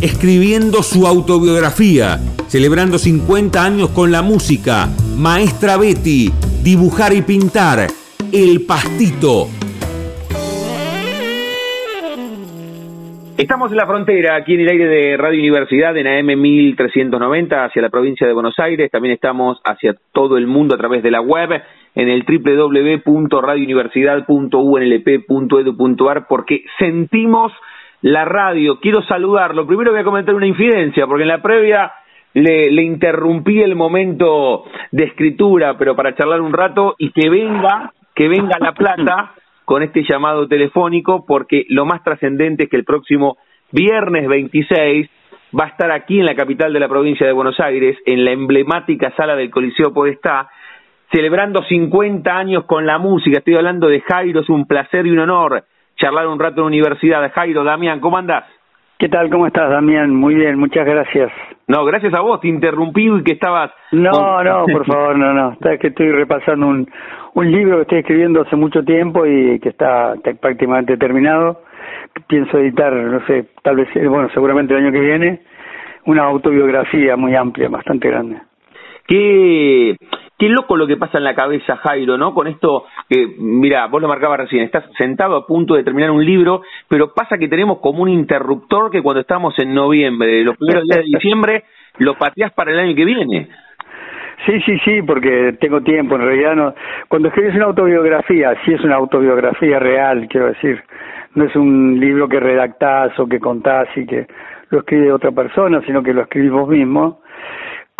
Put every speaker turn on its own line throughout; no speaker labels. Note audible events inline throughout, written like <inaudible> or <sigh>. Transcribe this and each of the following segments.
escribiendo su autobiografía, celebrando 50 años con la música, Maestra Betty, dibujar y pintar, El Pastito.
Estamos en la frontera, aquí en el aire de Radio Universidad, en AM 1390, hacia la provincia de Buenos Aires. También estamos hacia todo el mundo a través de la web, en el www.radiouniversidad.unlp.edu.ar, porque sentimos la radio. Quiero saludarlo. Primero voy a comentar una infidencia, porque en la previa le, le, interrumpí el momento de escritura, pero para charlar un rato y que venga, que venga La Plata <laughs> con este llamado telefónico, porque lo más trascendente es que el próximo viernes 26 va a estar aquí en la capital de la provincia de Buenos Aires, en la emblemática sala del Coliseo Podestá, celebrando 50 años con la música. Estoy hablando de Jairo, es un placer y un honor charlar un rato en universidad. Jairo, Damián, ¿cómo andás?
¿Qué tal? ¿Cómo estás, Damián? Muy bien, muchas gracias.
No, gracias a vos, te interrumpí y que estabas...
No, no, <laughs> por favor, no, no. Está que estoy repasando un, un libro que estoy escribiendo hace mucho tiempo y que está, prácticamente terminado. Pienso editar, no sé, tal vez, bueno, seguramente el año que viene, una autobiografía muy amplia, bastante grande.
¿Qué, Qué loco lo que pasa en la cabeza, Jairo, ¿no? Con esto, que, mira, vos lo marcabas recién, estás sentado a punto de terminar un libro, pero pasa que tenemos como un interruptor que cuando estamos en noviembre, los primeros días de <laughs> diciembre, lo pateás para el año que viene.
Sí, sí, sí, porque tengo tiempo, en realidad no. Cuando escribes una autobiografía, sí es una autobiografía real, quiero decir, no es un libro que redactás o que contás y que lo escribe otra persona, sino que lo escribís vos mismo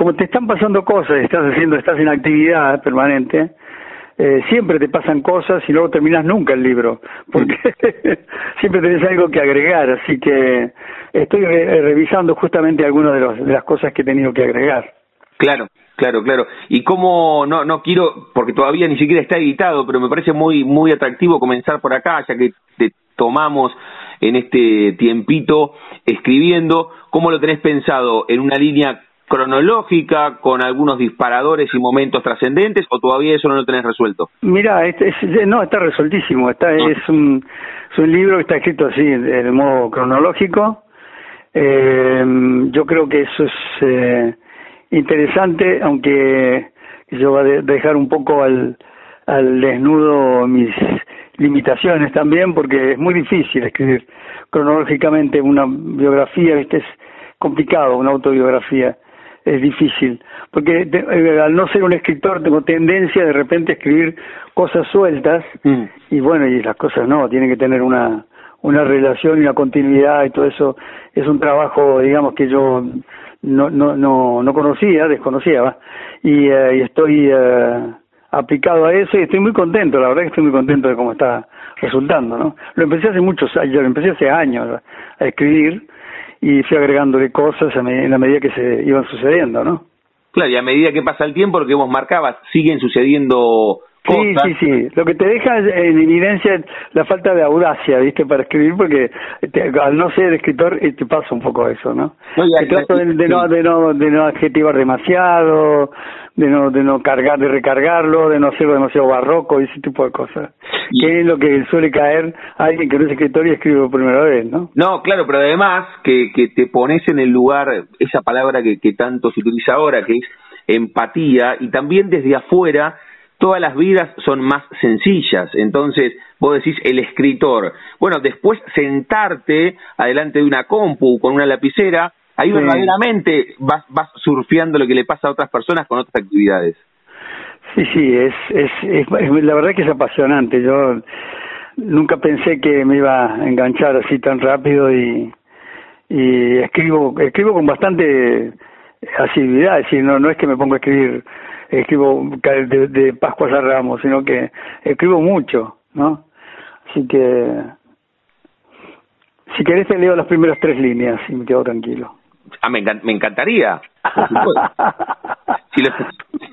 como te están pasando cosas, estás haciendo, estás en actividad permanente, eh, siempre te pasan cosas y luego terminas nunca el libro, porque <laughs> siempre tenés algo que agregar, así que estoy revisando justamente algunas de, de las cosas que he tenido que agregar.
Claro, Claro, claro. Y cómo, no, no quiero, porque todavía ni siquiera está editado, pero me parece muy, muy atractivo comenzar por acá, ya que te tomamos en este tiempito escribiendo. ¿Cómo lo tenés pensado? ¿En una línea cronológica con algunos disparadores y momentos trascendentes o todavía eso no lo tenés resuelto?
Mira, este, no, está resueltísimo. Está, es, un, es un libro que está escrito así, de modo cronológico. Eh, yo creo que eso es eh, interesante, aunque yo voy a dejar un poco al, al desnudo mis limitaciones también, porque es muy difícil escribir cronológicamente una biografía, ¿viste? es complicado una autobiografía es difícil, porque eh, al no ser un escritor tengo tendencia de repente a escribir cosas sueltas mm. y bueno, y las cosas no, tienen que tener una, una relación y una continuidad y todo eso es un trabajo, digamos, que yo no, no, no, no conocía, desconocía, y, eh, y estoy eh, aplicado a eso y estoy muy contento, la verdad que estoy muy contento de cómo está resultando, ¿no? Lo empecé hace muchos años, lo empecé hace años a escribir y fui agregándole cosas en la medida que se iban sucediendo, ¿no?
Claro, y a medida que pasa el tiempo, lo que vos marcabas, siguen sucediendo cosas.
Sí, sí, sí. Lo que te deja en evidencia la falta de audacia, ¿viste? Para escribir, porque al no ser escritor eh, te pasa un poco eso, ¿no? no trato de, no, de, no, de no adjetivar demasiado, de no, de no cargar, de recargarlo, de no ser demasiado barroco y ese tipo de cosas. Que es lo que suele caer alguien que no es escritor y escribe por primera vez, ¿no?
No, claro, pero además que, que te pones en el lugar, esa palabra que, que tanto se utiliza ahora, que es empatía, y también desde afuera todas las vidas son más sencillas. Entonces, vos decís el escritor. Bueno, después sentarte adelante de una compu con una lapicera Ahí verdaderamente vas, vas surfeando lo que le pasa a otras personas con otras actividades.
Sí, sí, es, es, es, la verdad que es apasionante. Yo nunca pensé que me iba a enganchar así tan rápido y, y escribo escribo con bastante asiduidad, es decir, no, no es que me pongo a escribir, escribo de, de Pascuas a Ramos, sino que escribo mucho, ¿no? Así que, si querés te leo las primeras tres líneas y me quedo tranquilo.
Ah, me, me encantaría. <laughs>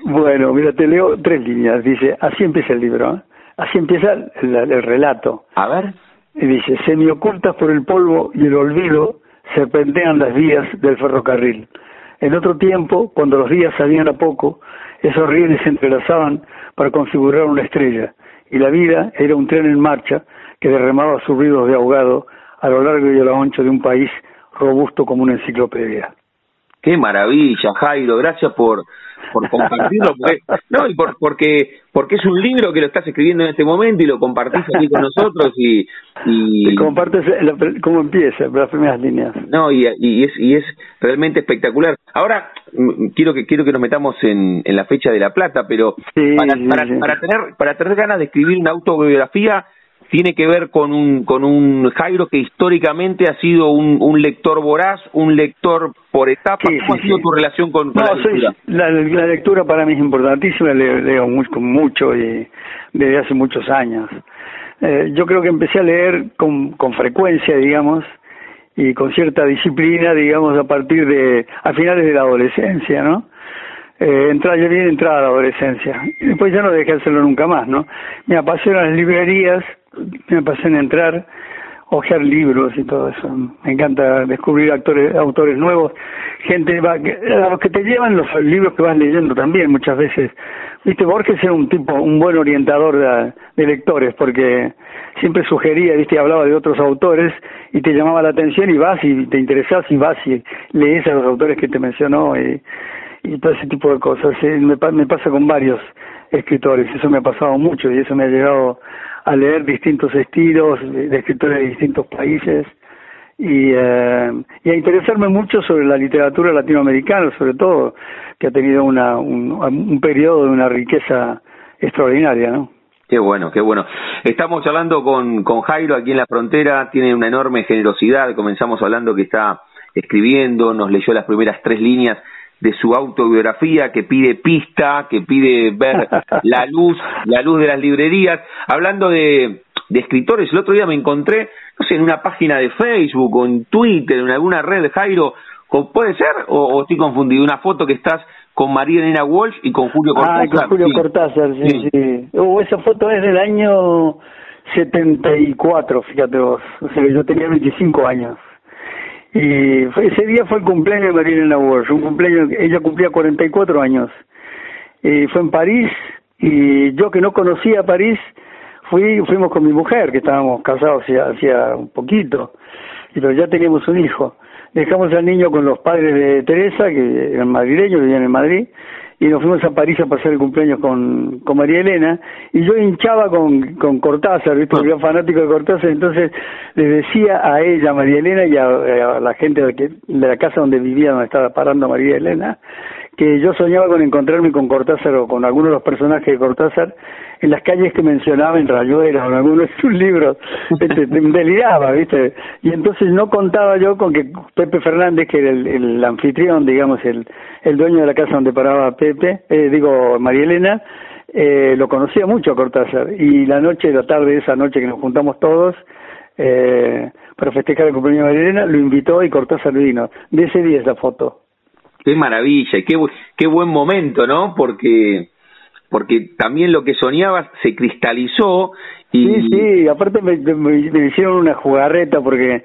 Bueno, mira, te leo tres líneas. Dice, así empieza el libro, ¿eh? así empieza el, el, relato.
A ver.
Y dice, semi-ocultas por el polvo y el olvido, serpentean las vías del ferrocarril. En otro tiempo, cuando los días salían a poco, esos rieles se entrelazaban para configurar una estrella, y la vida era un tren en marcha que derramaba sus ruidos de ahogado a lo largo y a lo ancho de un país robusto como una enciclopedia.
Qué maravilla, Jairo, gracias por, por compartirlo, porque, no, y por, porque, porque es un libro que lo estás escribiendo en este momento y lo compartís aquí con nosotros y... y...
compartes cómo empieza, las primeras líneas.
No, y, y, es, y es realmente espectacular. Ahora, quiero que quiero que nos metamos en, en la fecha de La Plata, pero para, para, para, tener, para tener ganas de escribir una autobiografía tiene que ver con un, con un Jairo que históricamente ha sido un, un lector voraz, un lector por etapas. ¿Cómo ha sido tu relación con, la lectura?
la, lectura para mí es importantísima, leo, leo mucho, mucho y desde hace muchos años. Eh, yo creo que empecé a leer con, con frecuencia, digamos, y con cierta disciplina, digamos, a partir de, a finales de la adolescencia, ¿no? eh, entrar, yo bien entrada a la adolescencia. Y después ya no dejé de hacerlo nunca más, ¿no? Me apasionan las librerías, me apasiona entrar, hojear libros y todo eso. Me encanta descubrir actores, autores nuevos, gente va, a los que te llevan los libros que vas leyendo también muchas veces. Viste, Borges era un tipo, un buen orientador de, lectores, porque siempre sugería, viste, hablaba de otros autores y te llamaba la atención y vas y te interesas y vas y lees a los autores que te mencionó y y todo ese tipo de cosas. Me, me pasa con varios escritores, eso me ha pasado mucho y eso me ha llegado a leer distintos estilos de, escritores de distintos países y, eh, y a interesarme mucho sobre la literatura latinoamericana, sobre todo, que ha tenido una, un, un periodo de una riqueza extraordinaria, ¿no?
Qué bueno, qué bueno. Estamos hablando con, con Jairo aquí en la frontera, tiene una enorme generosidad, comenzamos hablando que está escribiendo, nos leyó las primeras tres líneas de su autobiografía que pide pista, que pide ver <laughs> la luz, la luz de las librerías. Hablando de, de escritores, el otro día me encontré, no sé, en una página de Facebook o en Twitter, en alguna red de Jairo, ¿puede ser? O, estoy confundido? Una foto que estás con María Elena Walsh y con Julio Cortázar.
Ah, con Julio Cortázar, sí, sí. Uh, esa foto es del año 74, fíjate vos. O sea, yo tenía 25 años. Y ese día fue el cumpleaños de Marilena Walsh, un cumpleaños, ella cumplía 44 años. Y fue en París, y yo que no conocía París, fui, fuimos con mi mujer, que estábamos casados hacía, un poquito, pero ya teníamos un hijo. Dejamos al niño con los padres de Teresa, que eran madrileños, vivían en Madrid, y nos fuimos a París a pasar el cumpleaños con, con María Elena y yo hinchaba con, con Cortázar, ¿viste? porque era fanático de Cortázar, entonces le decía a ella, María Elena, y a, la gente de, de la casa donde vivía, donde estaba parando María Elena, que yo soñaba con encontrarme con Cortázar o con algunos de los personajes de Cortázar en las calles que mencionaba en Rayuela o en algunos de sus libros, <laughs> este, deliraba, ¿viste? Y entonces no contaba yo con que Pepe Fernández, que era el, anfitrión, digamos, el, el dueño de la casa donde paraba Pepe, eh, digo, María Elena, eh, lo conocía mucho a Cortázar. Y la noche, la tarde, esa noche que nos juntamos todos, eh, para festejar el cumpleaños de María Elena, lo invitó y Cortázar vino. De ese día es la foto
qué maravilla, qué, qué buen momento, ¿no? Porque porque también lo que soñabas se cristalizó y...
Sí, sí, aparte me, me, hicieron una jugarreta porque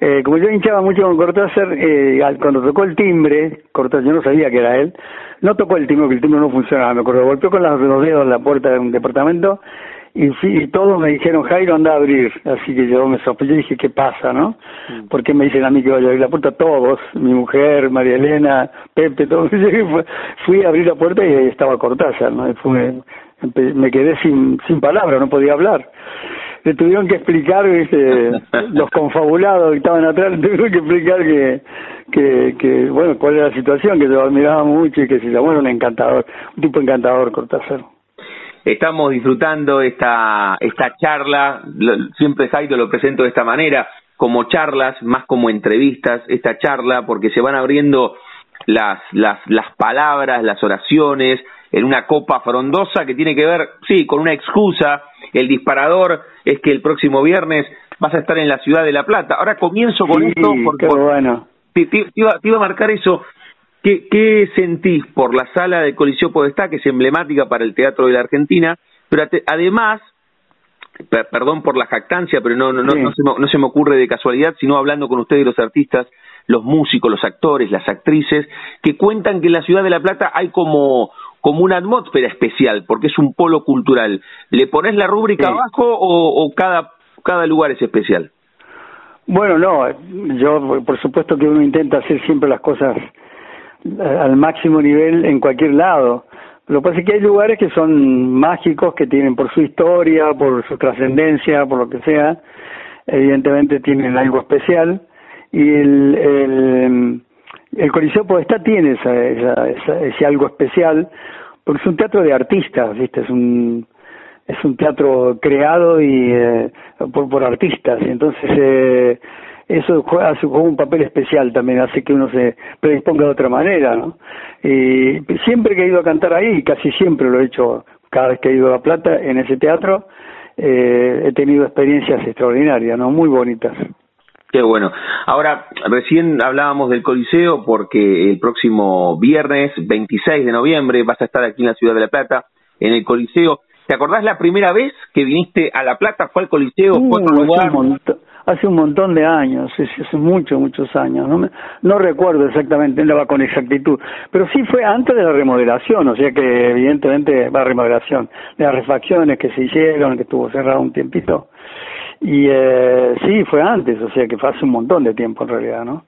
eh, como yo hinchaba mucho con Cortázar, eh, cuando tocó el timbre, Cortázar, yo no sabía que era él, no tocó el timbre, porque el timbre no funcionaba, me acuerdo, golpeó con los dedos la puerta de un departamento y, y todos me dijeron, Jairo, anda a abrir. Así que yo me sorprendí y dije, ¿qué pasa, no? Mm. ¿Por qué me dicen a mí que vaya a abrir la puerta? Todos, mi mujer, María Elena, Pepe, todos. Fui a abrir la puerta y ahí estaba Cortázar, ¿no? fue, me quedé sin, sin palabras, no podía hablar. Le tuvieron que explicar, <laughs> los confabulados que estaban atrás, le tuvieron que explicar que, que, que, bueno, cuál era la situación, que yo admiraba mucho y que si bueno, un encantador, un tipo encantador Cortázar
estamos disfrutando esta, esta charla, siempre Jairo lo presento de esta manera, como charlas, más como entrevistas, esta charla, porque se van abriendo las, las, las palabras, las oraciones, en una copa frondosa que tiene que ver, sí, con una excusa, el disparador es que el próximo viernes vas a estar en la ciudad de La Plata. Ahora comienzo con esto porque
bueno.
te, iba, te iba a marcar eso, ¿qué, ¿qué sentís por la sala de Coliseo Podestá, que es emblemática para el teatro de la Argentina? Pero además, perdón por la jactancia, pero no, no, no, no, se me, no se me ocurre de casualidad, sino hablando con ustedes los artistas, los músicos, los actores, las actrices, que cuentan que en la ciudad de La Plata hay como, como una atmósfera especial, porque es un polo cultural. ¿Le pones la rúbrica abajo o, o cada, cada lugar es especial?
Bueno, no, yo por supuesto que uno intenta hacer siempre las cosas al máximo nivel en cualquier lado. Lo que pasa es que hay lugares que son mágicos, que tienen por su historia, por su trascendencia, por lo que sea, evidentemente tienen algo especial. Y el, el, el Coliseo Podestá tiene ese algo especial, porque es un teatro de artistas, ¿viste? Es un, es un teatro creado y eh, por, por artistas, entonces eh, eso juega, juega un papel especial también, hace que uno se predisponga de otra manera, ¿no? Y siempre que he ido a cantar ahí, casi siempre lo he hecho cada vez que he ido a La Plata, en ese teatro, eh, he tenido experiencias extraordinarias, ¿no? Muy bonitas.
Qué bueno. Ahora, recién hablábamos del Coliseo porque el próximo viernes 26 de noviembre vas a estar aquí en la ciudad de La Plata, en el Coliseo. ¿Te acordás la primera vez que viniste a La Plata? ¿Fue al Coliseo? ¿Fue
otro lugar? Hace un montón de años, hace muchos, muchos años, no, no recuerdo exactamente, no va con exactitud, pero sí fue antes de la remodelación, o sea que evidentemente va a remodelación, de las refacciones que se hicieron, que estuvo cerrado un tiempito, y eh, sí, fue antes, o sea que fue hace un montón de tiempo en realidad, ¿no?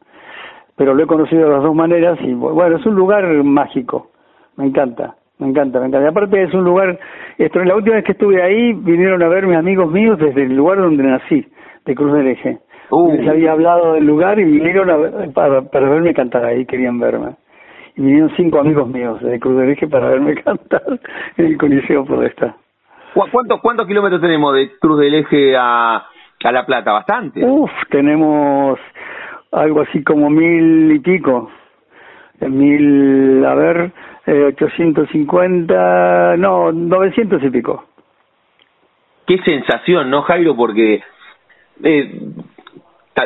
Pero lo he conocido de las dos maneras y bueno, es un lugar mágico, me encanta. Me encanta, me encanta. Y aparte es un lugar, esto, la última vez que estuve ahí vinieron a verme amigos míos desde el lugar donde nací de Cruz del Eje. Uh. Les había hablado del lugar y vinieron a, para, para verme cantar ahí, querían verme. Y vinieron cinco amigos míos de Cruz del Eje para verme <laughs> cantar en el Coliseo Podestá.
¿Cuántos, ¿Cuántos kilómetros tenemos de Cruz del Eje a, a La Plata? Bastante.
Uf, tenemos algo así como mil y pico. Mil, a ver, eh, 850, no, 900 y pico.
Qué sensación, ¿no, Jairo? Porque eh,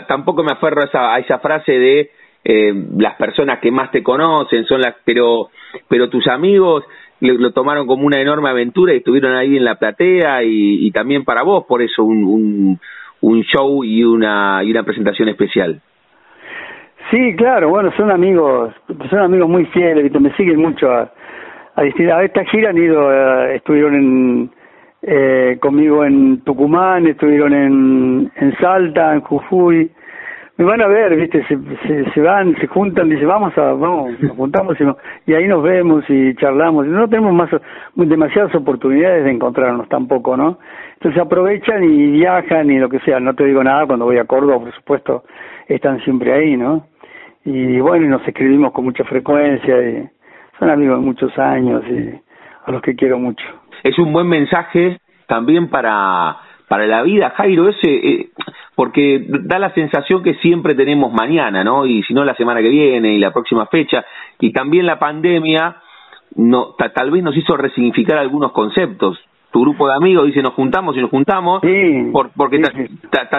tampoco me aferro a esa, a esa frase de eh, las personas que más te conocen son las, pero, pero tus amigos lo, tomaron como una enorme aventura y estuvieron ahí en la platea y, también para vos, por eso un, un, un show y una, y una presentación especial.
Sí, claro, bueno, son amigos, son amigos muy fieles, me siguen mucho a, a, a esta gira han ido, eh, estuvieron en, eh, conmigo en Tucumán, estuvieron en, en Salta, en Jujuy. Me van a ver, viste, se, se, van, se juntan, dicen, vamos a, vamos, nos juntamos y, ahí nos vemos y charlamos. No tenemos más, demasiadas oportunidades de encontrarnos tampoco, ¿no? Entonces aprovechan y viajan y lo que sea. No te digo nada, cuando voy a Córdoba, por supuesto, están siempre ahí, ¿no? Y bueno, nos escribimos con mucha frecuencia y son amigos de muchos años y a los que quiero mucho
es un buen mensaje también para, para la vida, Jairo, ese, eh, porque da la sensación que siempre tenemos mañana, ¿no? Y si no la semana que viene y la próxima fecha, y también la pandemia no, tal vez nos hizo resignificar algunos conceptos. Tu grupo de amigos dice nos juntamos y nos juntamos, porque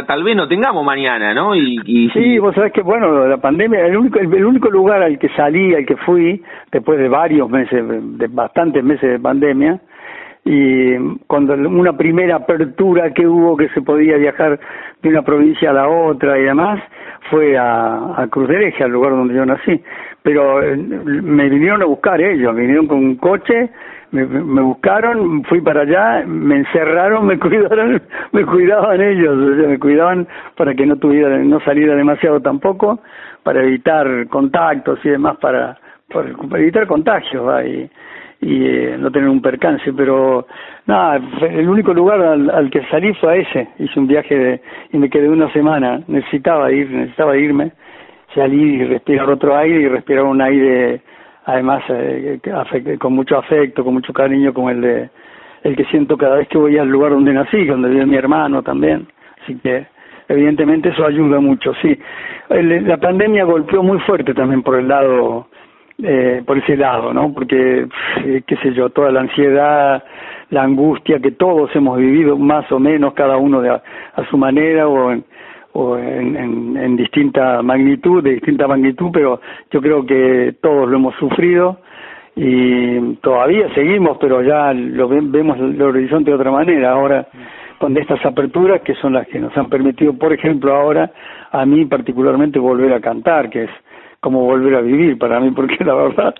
tal vez no tengamos mañana, ¿no? Y,
y sí, vos sabés que, bueno, la pandemia, el único, el único lugar al que salí, al que fui, después de varios meses, de bastantes meses de pandemia, y cuando una primera apertura que hubo que se podía viajar de una provincia a la otra y demás fue a, a Cruz de Eje, al lugar donde yo nací. Pero eh, me vinieron a buscar ellos, me vinieron con un coche, me, buscaron, fui para allá, me encerraron, me <laughs> cuidaron, me cuidaban ellos, me cuidaban para que no tuviera, no saliera demasiado tampoco, para evitar contactos y demás, para, para, evitar contagios. Y, y eh, no tener un percance, pero nada, el único lugar al, que salí fue a ese, hice un viaje y me quedé una semana, necesitaba ir, necesitaba irme, salí y respirar otro aire y respirar un aire además eh, con mucho afecto, con mucho cariño como el de el que siento cada vez que voy al lugar donde nací, donde vive mi hermano también, así que evidentemente eso ayuda mucho, sí. la pandemia golpeó muy fuerte también por el lado eh, por ese lado, ¿no? Porque, eh, qué sé yo, toda la ansiedad, la angustia que todos hemos vivido, más o menos, cada uno de a, su manera o en, o en, en, distinta magnitud, de distinta magnitud, pero yo creo que todos lo hemos sufrido y todavía seguimos, pero ya lo vemos el horizonte de otra manera. Ahora, con estas aperturas que son las que nos han permitido, por ejemplo, ahora a mí particularmente volver a cantar, que es como volver a vivir para mí, porque la verdad,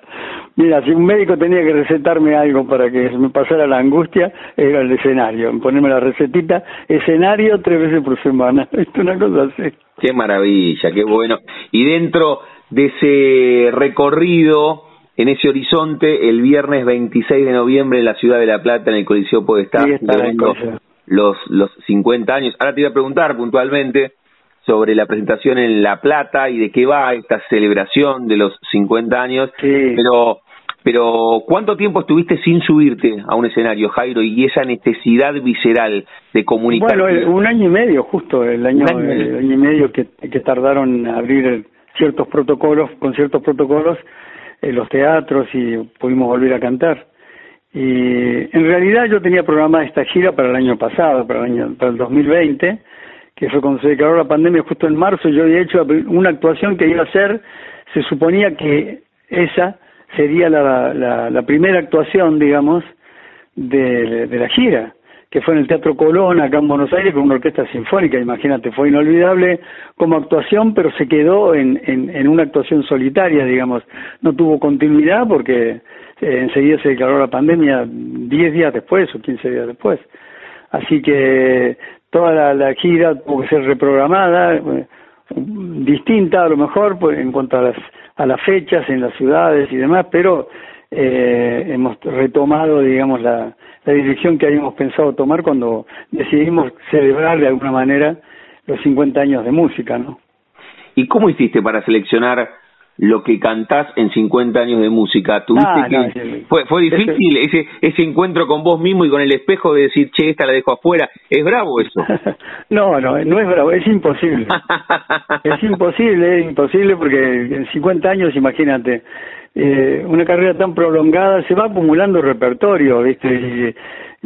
mira, si un médico tenía que recetarme algo para que me pasara la angustia, era el escenario, ponerme la recetita, escenario tres veces por semana, <laughs> es una cosa así.
Qué maravilla, qué bueno. Y dentro de ese recorrido, en ese horizonte, el viernes 26 de noviembre en la ciudad de La Plata, en el Coliseo Podestá, sí, los, los 50 años. Ahora te iba a preguntar puntualmente sobre la presentación en La Plata y de qué va esta celebración de los 50 años, pero pero ¿cuánto tiempo estuviste sin subirte a un escenario, Jairo, y esa necesidad visceral de comunicar?
Bueno, un año y medio, justo, el año, el año y medio que, que tardaron en abrir ciertos protocolos, con ciertos protocolos, en los teatros y pudimos volver a cantar. Y en realidad yo tenía programada esta gira para el año pasado, para el año para el 2020, que fue cuando se declaró la pandemia justo en marzo, yo había hecho una actuación que iba a ser, se suponía que esa sería la, la, primera actuación, digamos, de, de, la gira, que fue en el Teatro Colón, acá en Buenos Aires, con una orquesta sinfónica, imagínate, fue inolvidable como actuación, pero se quedó en, en, en una actuación solitaria, digamos, no tuvo continuidad porque eh, enseguida se declaró la pandemia 10 días después o 15 días después. Así que toda la, gira tuvo que ser reprogramada, eh, distinta a lo mejor pues, en cuanto a las, a las fechas en las ciudades y demás, pero eh, hemos retomado, digamos, la, la dirección que habíamos pensado tomar cuando decidimos celebrar de alguna manera los 50 años de música, ¿no?
¿Y cómo hiciste para seleccionar lo que cantás en 50 años de música. ¿Tuviste ah, que, fue, fue difícil ese, ese encuentro con vos mismo y con el espejo de decir, che, esta la dejo afuera. ¿Es bravo eso? <laughs>
no, no, no es bravo, es imposible. <laughs> es imposible, es imposible porque en 50 años, imagínate, eh, una carrera tan prolongada se va acumulando repertorio, ¿viste? Y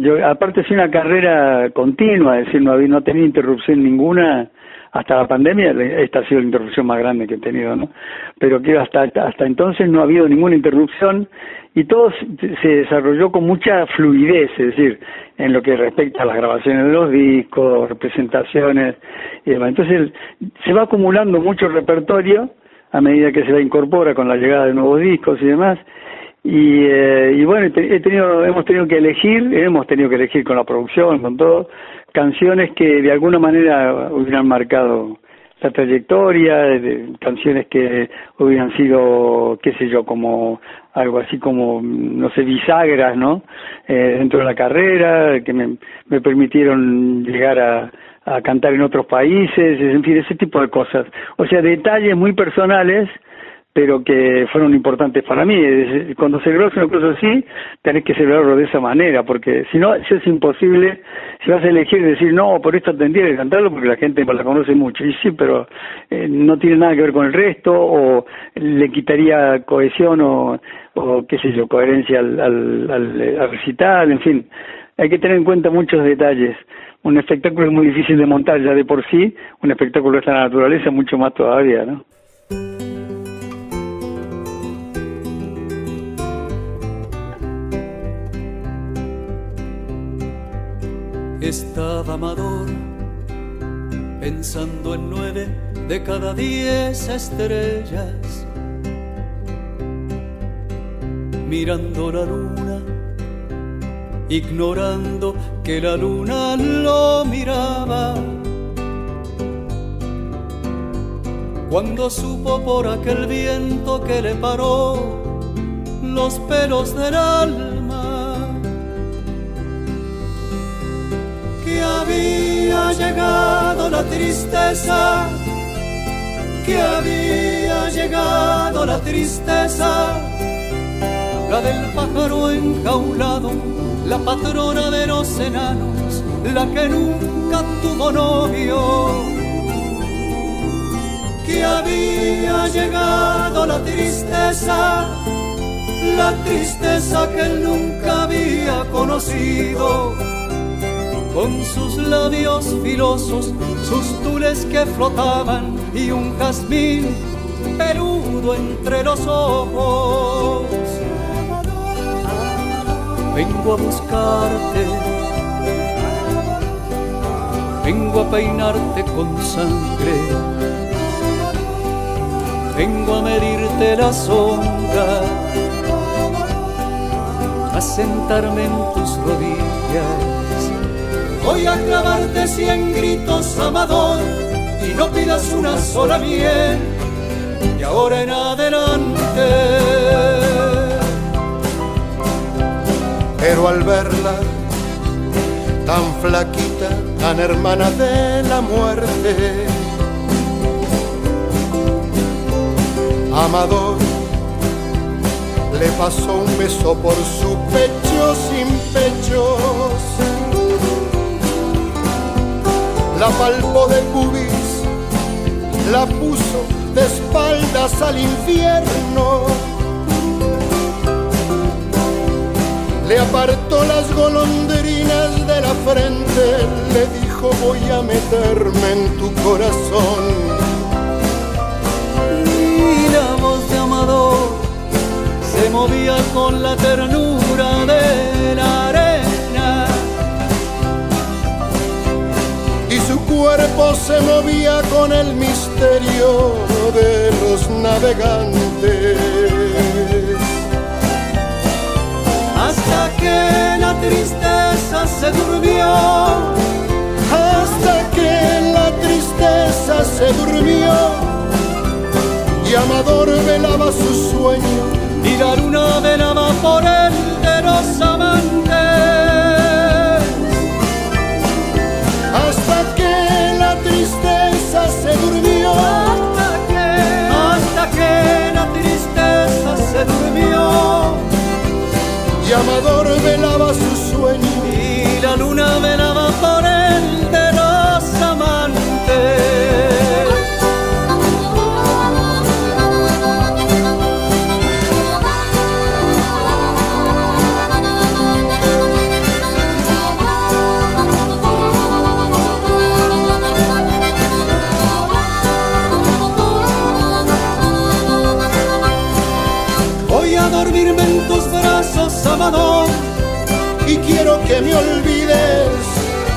yo, aparte es una carrera continua, es decir, no, no ha tenido interrupción ninguna hasta la pandemia esta ha sido la interrupción más grande que he tenido, ¿no? Pero que hasta hasta entonces no ha habido ninguna interrupción y todo se desarrolló con mucha fluidez, es decir, en lo que respecta a las grabaciones de los discos, representaciones y demás. Entonces se va acumulando mucho repertorio a medida que se la incorpora con la llegada de nuevos discos y demás. Y, eh, y bueno, he tenido, hemos tenido que elegir, hemos tenido que elegir con la producción, con todo, canciones que de alguna manera hubieran marcado la trayectoria, de, canciones que hubieran sido, qué sé yo, como algo así como, no sé, bisagras, ¿no? Eh, dentro de la carrera, que me, me permitieron llegar a, a cantar en otros países, en fin, ese tipo de cosas. O sea, detalles muy personales pero que fueron importantes para mí. Cuando celebras una cosa así, tenés que celebrarlo de esa manera, porque si no, es imposible, si vas a elegir decir, no, por esto tendría que cantarlo porque la gente la conoce mucho, y sí, pero eh, no tiene nada que ver con el resto, o le quitaría cohesión o, o qué sé yo, coherencia al, al, al recital, en fin, hay que tener en cuenta muchos detalles. Un espectáculo es muy difícil de montar ya de por sí, un espectáculo de esta naturaleza mucho más todavía, ¿no?
Estaba Amador pensando en nueve de cada diez estrellas, mirando la luna, ignorando que la luna lo miraba. Cuando supo por aquel viento que le paró los pelos del alma, que había llegado la tristeza, que había llegado la tristeza, la del pájaro enjaulado, la patrona de los enanos, la que nunca tuvo novio. Que había llegado la tristeza, la tristeza que él nunca había conocido con sus labios filosos, sus tules que flotaban y un jazmín peludo entre los ojos. Vengo a buscarte, vengo a peinarte con sangre, vengo a medirte la sombra, a sentarme en tus rodillas Voy a clavarte cien gritos, amador, y no pidas una sola miel, y ahora en adelante.
Pero al verla tan flaquita, tan hermana de la muerte, Amador le pasó un beso por su pecho sin pechos la palpo de pubis, la puso de espaldas al infierno. Le apartó las golondrinas de la frente, le dijo voy a meterme en tu corazón.
Y la voz de Amador se movía con la ternura de
cuerpo se movía con el misterio de los navegantes.
Hasta que la tristeza se durmió,
hasta que la tristeza se durmió, y Amador velaba su sueño,
y la luna velaba por él de los
Y Amador velaba su sueño.
Y la luna velaba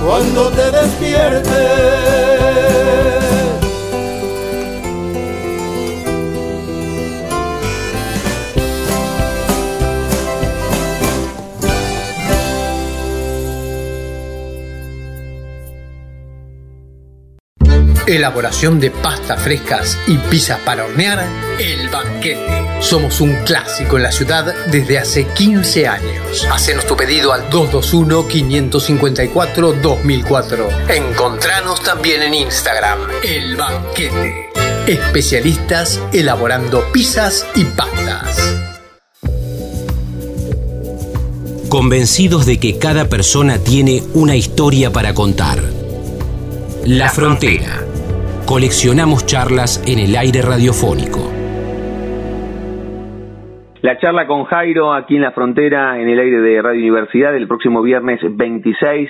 cuando te despiertes.
Elaboración de pastas frescas y pizzas para hornear, El Banquete. Somos un clásico en la ciudad desde hace 15 años. Hacenos tu pedido al 221-554-2004. Encontranos también en Instagram, El Banquete. Especialistas elaborando pizzas y pastas.
Convencidos de que cada persona tiene una historia para contar. La Frontera Coleccionamos charlas en el aire radiofónico.
La charla con Jairo aquí en la frontera, en el aire de Radio Universidad, el próximo viernes 26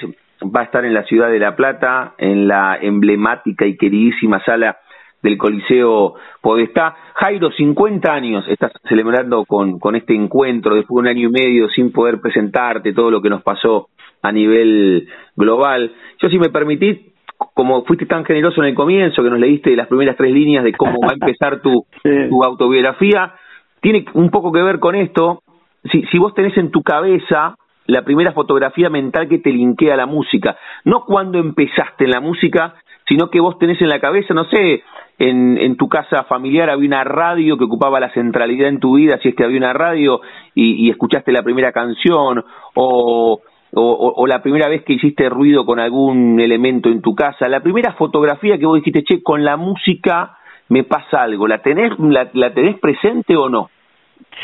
va a estar en la ciudad de La Plata, en la emblemática y queridísima sala del Coliseo Podestá. Jairo, 50 años estás celebrando con, con este encuentro, después de un año y medio sin poder presentarte todo lo que nos pasó a nivel global. Yo, si me permitís, como fuiste tan generoso en el comienzo, que nos leíste las primeras tres líneas de cómo va a empezar tu, <laughs> tu autobiografía, tiene un poco que ver con esto. Si, si vos tenés en tu cabeza la primera fotografía mental que te linkea a la música, no cuando empezaste en la música, sino que vos tenés en la cabeza, no sé, en, en tu casa familiar había una radio que ocupaba la centralidad en tu vida, si es que había una radio y, y escuchaste la primera canción, o o, la primera vez que hiciste ruido con algún elemento en tu casa, la primera fotografía que vos dijiste, che, con la música me pasa algo, ¿la tenés, la, tenés presente o no?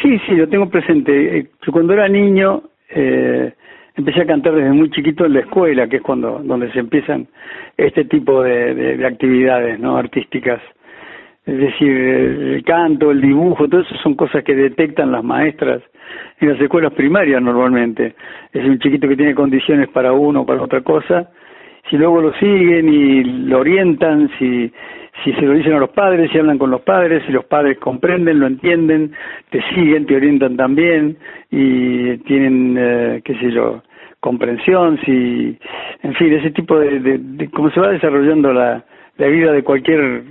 Sí, sí, lo tengo presente. Eh, cuando era niño eh, empecé a cantar desde muy chiquito en la escuela, que es cuando donde se empiezan este tipo de, de, actividades no artísticas. Es decir, el canto, el dibujo, todo eso son cosas que detectan las maestras en las escuelas primarias normalmente. Es un chiquito que tiene condiciones para uno o para otra cosa. Si luego lo siguen y lo orientan, si, si se lo dicen a los padres, si hablan con los padres, si los padres comprenden, lo entienden, te siguen, te orientan también y tienen, eh, qué sé yo, comprensión, si, en fin, ese tipo de, de, cómo se va desarrollando la, la vida de cualquier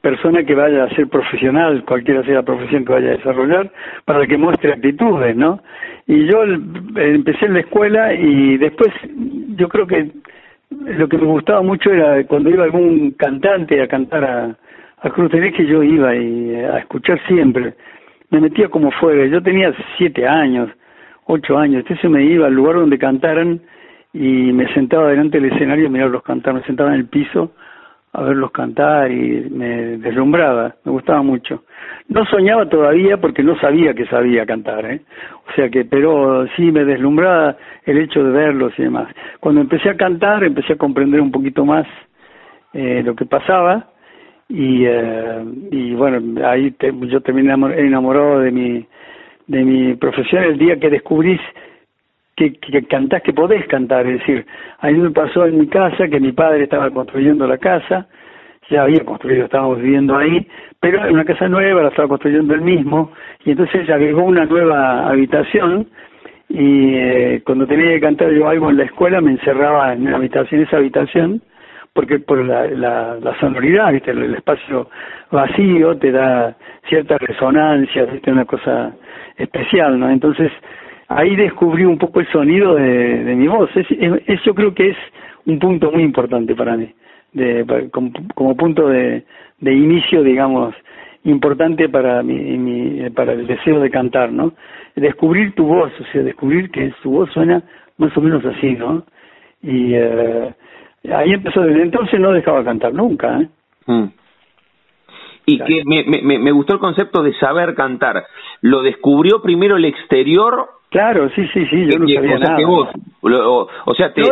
persona que vaya a ser profesional, cualquiera sea la profesión que vaya a desarrollar, para que muestre actitudes, ¿no? Y yo empecé en la escuela y después yo creo que lo que me gustaba mucho era cuando iba algún cantante a cantar a, a Cruz que yo iba y a escuchar siempre. Me metía como fuera. Yo tenía siete años, ocho años. Entonces me iba al lugar donde cantaran y me sentaba delante del escenario a mirarlos cantar. Me sentaba en el piso a verlos cantar y me deslumbraba, me gustaba mucho. No soñaba todavía porque no sabía que sabía cantar, ¿eh? O sea que, pero sí me deslumbraba el hecho de verlos y demás. Cuando empecé a cantar, empecé a comprender un poquito más eh, lo que pasaba y, eh, y bueno, ahí yo terminé enamorado de mi, de mi profesión el día que descubrís que, que cantás, que podés cantar. Es decir, a mí me pasó en mi casa que mi padre estaba construyendo la casa, ya había construido, estábamos viviendo ahí, pero en una casa nueva, la estaba construyendo él mismo, y entonces agregó una nueva habitación, y eh, cuando tenía que cantar yo algo en la escuela me encerraba en la habitación, esa habitación, porque por la, la, la sonoridad, ¿viste? El, espacio vacío te da cierta resonancia, ¿viste? Una cosa especial, ¿no? Entonces, ahí descubrí un poco el sonido de, de mi voz. Es, es, yo creo que es un punto muy importante para mí, de, como, como punto de, de inicio, digamos, importante para mi, mi, para el deseo de cantar, ¿no? Descubrir tu voz, o sea, descubrir que tu voz suena más o menos así, ¿no? Y eh, ahí empezó, desde entonces no dejaba cantar nunca, ¿eh? Mm.
Y que me, me, me gustó el concepto de saber cantar. ¿Lo descubrió primero el exterior
Claro, sí, sí, sí, yo no sabía nada.
o, sea, te...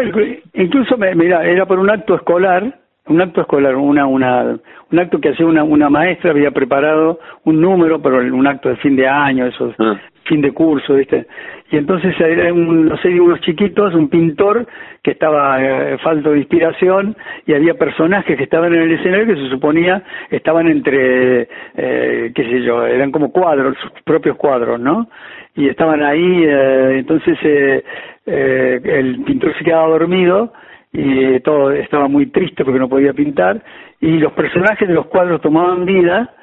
incluso, mira, era por un acto escolar, un acto escolar, una, una, un acto que hacía una, una maestra, había preparado un número para un acto de fin de año, esos ah. Fin de curso, ¿viste? Y entonces un, no sé, unos chiquitos, un pintor que estaba eh, falto de inspiración y había personajes que estaban en el escenario que se suponía estaban entre, eh, qué sé yo, eran como cuadros, sus propios cuadros, ¿no? y estaban ahí, eh, entonces eh, eh, el pintor se quedaba dormido y todo estaba muy triste porque no podía pintar y los personajes de los cuadros tomaban vida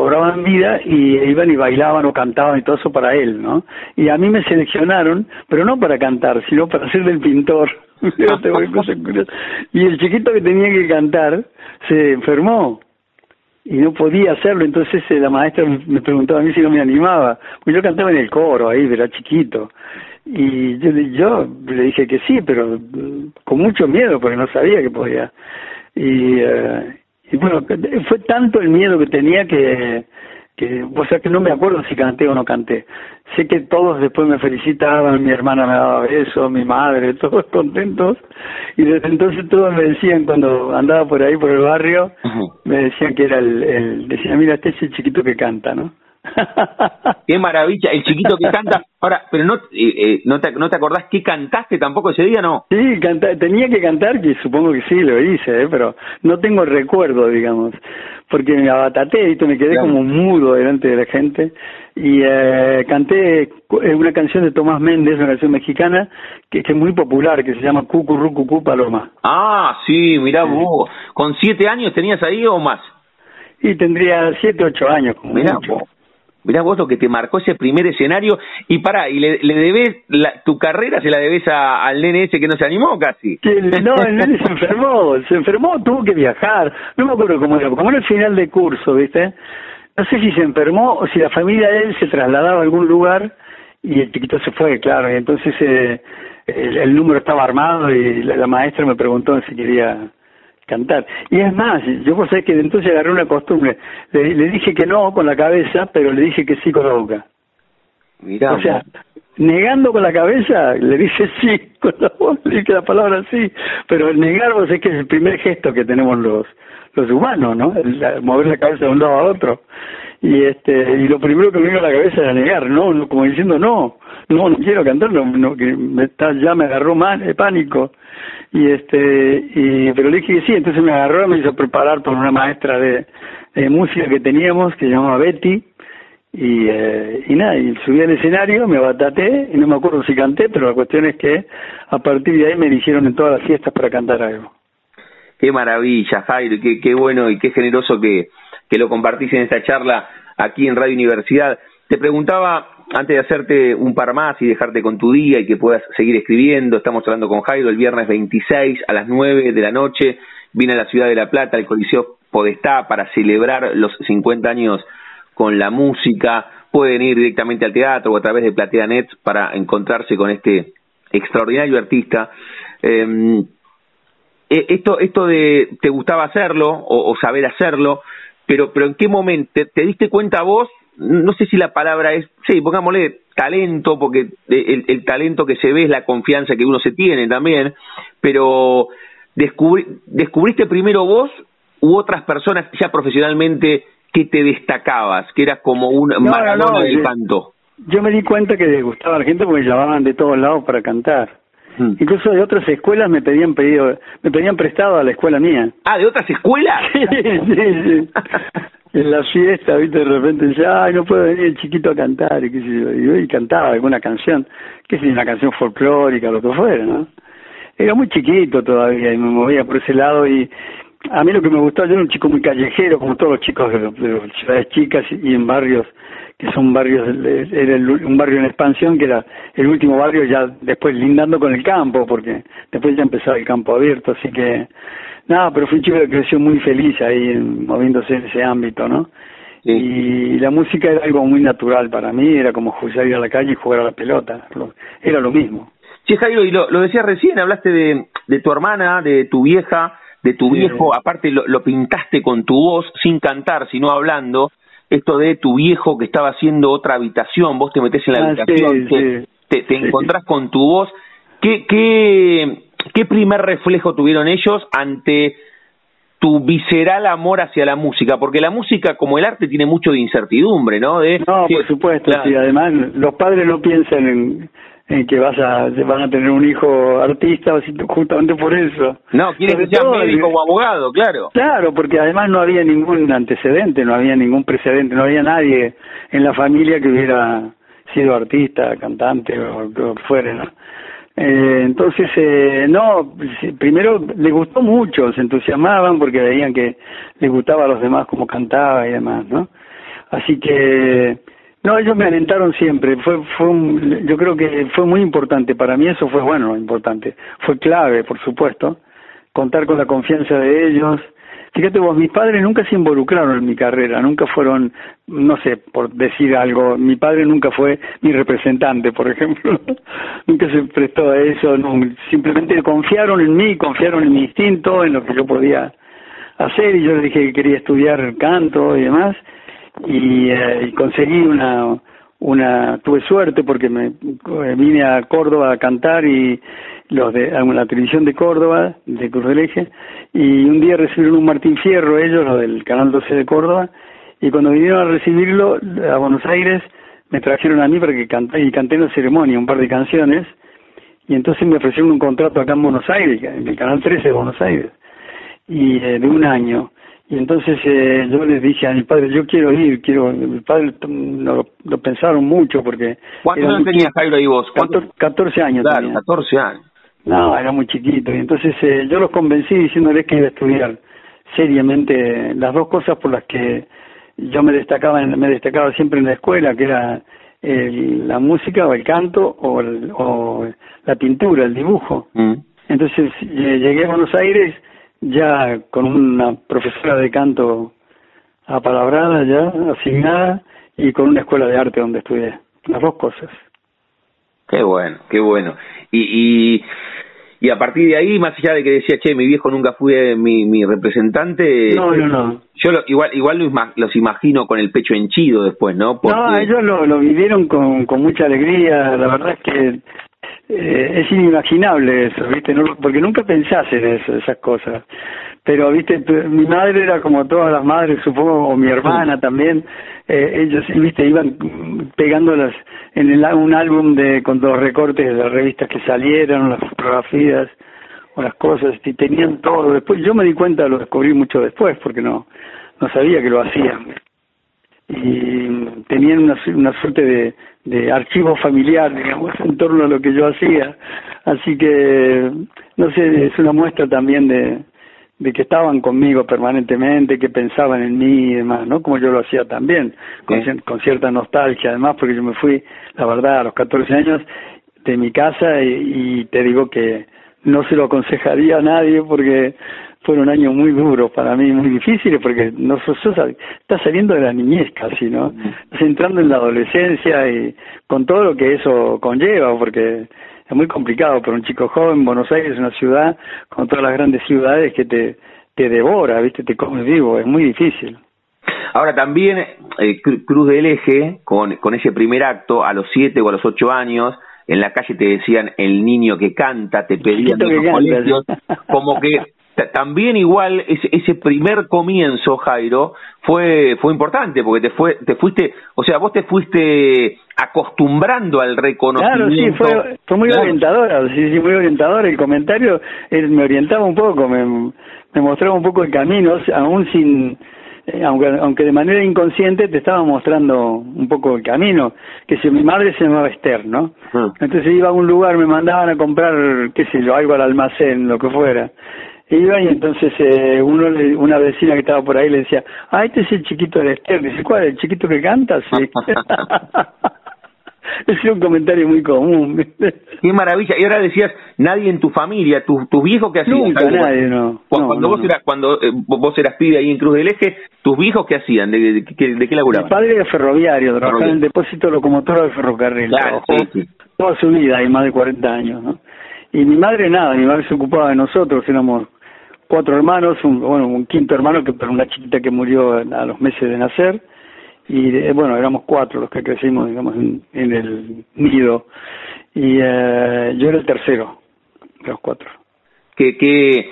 cobraban vida y iban y bailaban o cantaban y todo eso para él, ¿no? Y a mí me seleccionaron, pero no para cantar, sino para ser del pintor. <laughs> y el chiquito que tenía que cantar se enfermó y no podía hacerlo, entonces eh, la maestra me preguntaba a mí si no me animaba, pues yo cantaba en el coro ahí, era chiquito, y yo, yo le dije que sí, pero mm, con mucho miedo, porque no sabía que podía. Y, eh, y bueno, fue tanto el miedo que tenía que, que, o sea que no me acuerdo si canté o no canté. Sé que todos después me felicitaban, mi hermana me daba besos, mi madre, <laughs> todos contentos. Y desde entonces todos me decían, cuando andaba por ahí, por el barrio, me decían que era el, el decían, mira, este es el chiquito que canta, ¿no? <laughs>
Qué maravilla, el chiquito que canta. Ahora, pero no, eh, eh, no, te, no te acordás qué cantaste tampoco ese día, ¿no?
Sí, canta, tenía que cantar, que supongo que sí lo hice, ¿eh? pero no tengo recuerdo, digamos, porque me abataté, y me quedé como mudo delante de la gente y eh, canté una canción de Tomás Méndez, una canción mexicana que, que es muy popular, que se llama Cucurrucucú Paloma.
Ah, sí, mirá vos, ¿con siete años tenías ahí o más?
Y tendría siete, ocho años. Como mirá
Vos. Mirá vos lo que te marcó ese primer escenario y para y le, le debes la, tu carrera, se la debes a, al nene ese que no se animó casi.
no, el nene se enfermó, se enfermó, tuvo que viajar, no me acuerdo cómo era, como era el final de curso, ¿viste? No sé si se enfermó o si la familia de él se trasladaba a algún lugar y el chiquito se fue, claro, y entonces eh, el, número estaba armado y la maestra me preguntó si quería cantar. Y es más, yo pues sé que entonces agarré una costumbre. Le, le, dije que no con la cabeza, pero le dije que sí con la boca.
Mirá,
o sea, negando con la cabeza, le dije <laughs> sí con la boca, le dije la palabra sí. Pero el negar, vos es que es el primer gesto que tenemos los los humanos, ¿no? El, mover la cabeza de un lado a otro. Y este y lo primero que me vino a la cabeza era negar no, como diciendo no no no quiero cantar no, que me está, ya me agarró de pánico y este y pero le dije que sí entonces me agarró me hizo preparar por una maestra de, música que teníamos que se llamaba Betty y eh, y nada y subí al escenario me bataté y no me acuerdo si canté pero la cuestión es que a partir de ahí me eligieron en todas las fiestas para cantar algo.
Qué maravilla Jairo qué qué bueno y qué generoso que que lo compartís en esta charla aquí en Radio Universidad. Te preguntaba, antes de hacerte un par más y dejarte con tu día y que puedas seguir escribiendo, estamos hablando con Jairo el viernes 26 a las 9 de la noche, vine a la ciudad de La Plata, al Coliseo Podestá, para celebrar los 50 años con la música. Pueden ir directamente al teatro o a través de Platea Net para encontrarse con este extraordinario artista. Em, eh, esto, esto de te gustaba hacerlo o saber hacerlo, pero, pero ¿en qué momento te, diste cuenta vos? No sé si la palabra es, sí, pongámosle talento, porque el, el talento que se ve es la confianza que uno se tiene también, pero descubri, ¿descubriste primero vos u otras personas ya profesionalmente que te destacabas, que eras como un
no,
del canto?
Yo me di cuenta que les gustaba a la gente porque me llamaban de todos lados para cantar. Mm. Incluso de otras escuelas me pedían pedido, me pedían prestado a la escuela mía.
Ah, ¿de otras escuelas? <laughs>
sí, sí, en la fiesta, viste, de repente decía, ay, no puedo venir el chiquito a cantar, y qué sé yo, y, cantaba alguna canción, qué sé una canción folclórica, lo que fuera, ¿no? Era muy chiquito todavía y me movía por ese lado y a mí lo que me gustaba, yo era un chico muy callejero, como todos los chicos de, de ciudades chicas y en barrios que son barrios, era un barrio en expansión que era el último barrio ya después lindando con el campo, porque después ya empezaba el campo abierto, así que nada, pero fui un chico que creció muy feliz ahí moviéndose en ese ámbito, ¿no? Y la música era algo muy natural para mí, era como salir a la calle y jugar a la pelota, era lo mismo.
Sí, Jairo, y lo, lo decías recién, hablaste de, de tu hermana, de tu vieja, de tu viejo, aparte lo, lo pintaste con tu voz, sin cantar, sino hablando, esto de tu viejo que estaba haciendo otra habitación, vos te metés en la ah, habitación, te, te, encontrás con tu voz. ¿Qué, qué, ¿Qué primer reflejo tuvieron ellos ante tu visceral amor hacia la música? Porque la música, como el arte, tiene mucho de incertidumbre, ¿no? De,
no, por supuesto, sí. Además, los padres no piensan en, en que vas a van a tener un hijo artista justamente por eso.
No, quiere que sea médico o abogado, claro.
Claro, porque además no había ningún antecedente, no había ningún precedente, no había nadie en la familia que hubiera sido artista, cantante o lo que fuera, ¿no? Eh, entonces, eh, no, primero le gustó mucho, se entusiasmaban porque veían que le gustaba a los demás cómo cantaba y demás, ¿no? Así que no, ellos me alentaron siempre. Fue, fue yo creo que fue muy importante. Para mí eso fue bueno, importante. Fue clave, por supuesto, contar con la confianza de ellos. Fíjate vos, mis padres nunca se involucraron en mi carrera, nunca fueron, no sé, por decir algo, mi padre nunca fue mi representante, por ejemplo, <laughs> nunca se prestó a eso, simplemente confiaron en mí, confiaron en mi instinto, en lo que yo podía hacer, y yo les dije que quería estudiar canto y demás, y, eh, y conseguí una una tuve suerte porque me eh, vine a Córdoba a cantar y los de a la televisión de Córdoba de Cruz del Eje y un día recibieron un Martín Fierro ellos los del canal 12 de Córdoba y cuando vinieron a recibirlo a Buenos Aires me trajeron a mí para que canté y canté en la ceremonia un par de canciones y entonces me ofrecieron un contrato acá en Buenos Aires en el canal 13 de Buenos Aires y eh, de un año y entonces eh, yo les dije a mi padre, yo quiero ir, quiero. Mi padre lo, lo pensaron mucho porque.
¿Cuántos años tenías, Jairo, ahí vos?
14 años.
Claro, 14 años.
No, era muy chiquito. Y entonces eh, yo los convencí diciéndoles que iba a estudiar seriamente las dos cosas por las que yo me destacaba, me destacaba siempre en la escuela, que era el, la música o el canto o, o la pintura, el dibujo. Mm. Entonces eh, llegué a Buenos Aires ya con una profesora de canto apalabrada ya, asignada, y con una escuela de arte donde estudié, las dos cosas.
Qué bueno, qué bueno. Y, y, y a partir de ahí, más allá de que decía, che, mi viejo nunca fue mi, mi representante.
No, no, no.
Yo lo, igual igual los, imagino con el pecho henchido después, ¿no?
No, ellos lo, lo vivieron con, con mucha alegría. La verdad es que eh, es inimaginable eso, ¿viste? No, porque nunca pensás en eso, esas cosas. Pero, ¿viste? Mi madre era como todas las madres, supongo, o mi hermana también. Eh, ellos, ¿viste? Iban pegándolas en el, un álbum de con dos recortes de las revistas que salieron, las fotografías o las cosas, y tenían todo. Después, yo me di cuenta, lo descubrí mucho después, porque no, no sabía que lo hacían y tenían una, una suerte de, de archivo familiar, digamos, en torno a lo que yo hacía. Así que, no sé, es una muestra también de, de que estaban conmigo permanentemente, que pensaban en mí y demás, ¿no? Como yo lo hacía también, con, con cierta nostalgia, además, porque yo me fui, la verdad, a los 14 años de mi casa y, y te digo que no se lo aconsejaría a nadie porque fueron años muy duros para mí, muy difíciles, porque no estás saliendo de la niñez casi, ¿no? Estás entrando en la adolescencia y con todo lo que eso conlleva, porque es muy complicado para un chico joven. Buenos Aires es una ciudad, con todas las grandes ciudades, que te, te devora, ¿viste? Te come vivo, es muy difícil.
Ahora también eh, Cruz del Eje, con, con ese primer acto, a los siete o a los ocho años, en la calle te decían el niño que canta, te pedían de los colegios, como que también igual ese, ese primer comienzo, Jairo, fue fue importante porque te fue te fuiste, o sea, vos te fuiste acostumbrando al reconocimiento.
Claro, sí, fue, muy orientadora, sí, sí, muy orientadora. El comentario él me orientaba un poco, me, me mostraba un poco el camino, aún sin, eh, aunque, aunque de manera inconsciente te estaba mostrando un poco el camino, que si mi madre se llamaba Esther, ¿no? Ah. Entonces iba a un lugar, me mandaban a comprar, qué sé yo, algo al almacén, lo que fuera iba y entonces eh, uno una vecina que estaba por ahí le decía, ah, este es el chiquito de Esther. Dice, ¿cuál? ¿El chiquito que canta? Sí. <laughs> es un comentario muy común.
Qué maravilla. Y ahora decías, nadie en tu familia, tus tu viejos que hacían.
Nunca, nadie, no.
Cuando, vos, Eras, cuando eh, vos eras pibe ahí en Cruz del Eje, ¿tus viejos qué hacían? ¿De, de, qué laburaban?
Mi padre era ferroviario, trabajaba en el depósito locomotora del ferrocarril. Claro, sí, Toda su vida, hay más de 40 años, ¿no? Y mi madre nada, mi madre se ocupaba de nosotros, éramos cuatro hermanos, un, bueno, un quinto hermano que una chiquita que murió a los meses de nacer y eh, bueno, éramos cuatro los que crecimos, digamos, en, el nido y eh, yo era el tercero de los cuatro.
Que, que,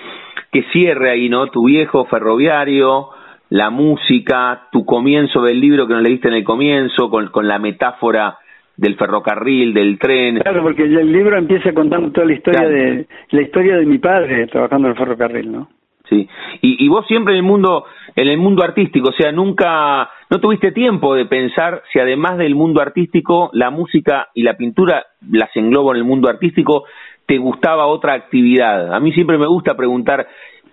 que cierre ahí, ¿no? Tu viejo ferroviario, la música, tu comienzo del libro que nos leíste en el comienzo, con, con la metáfora del ferrocarril, del tren.
Claro, porque el libro empieza contando toda la historia de la historia de mi padre trabajando en el ferrocarril, ¿no?
Sí. Y, y vos siempre en el mundo en el mundo artístico, o sea, nunca no tuviste tiempo de pensar si además del mundo artístico, la música y la pintura las englobo en el mundo artístico, te gustaba otra actividad. A mí siempre me gusta preguntar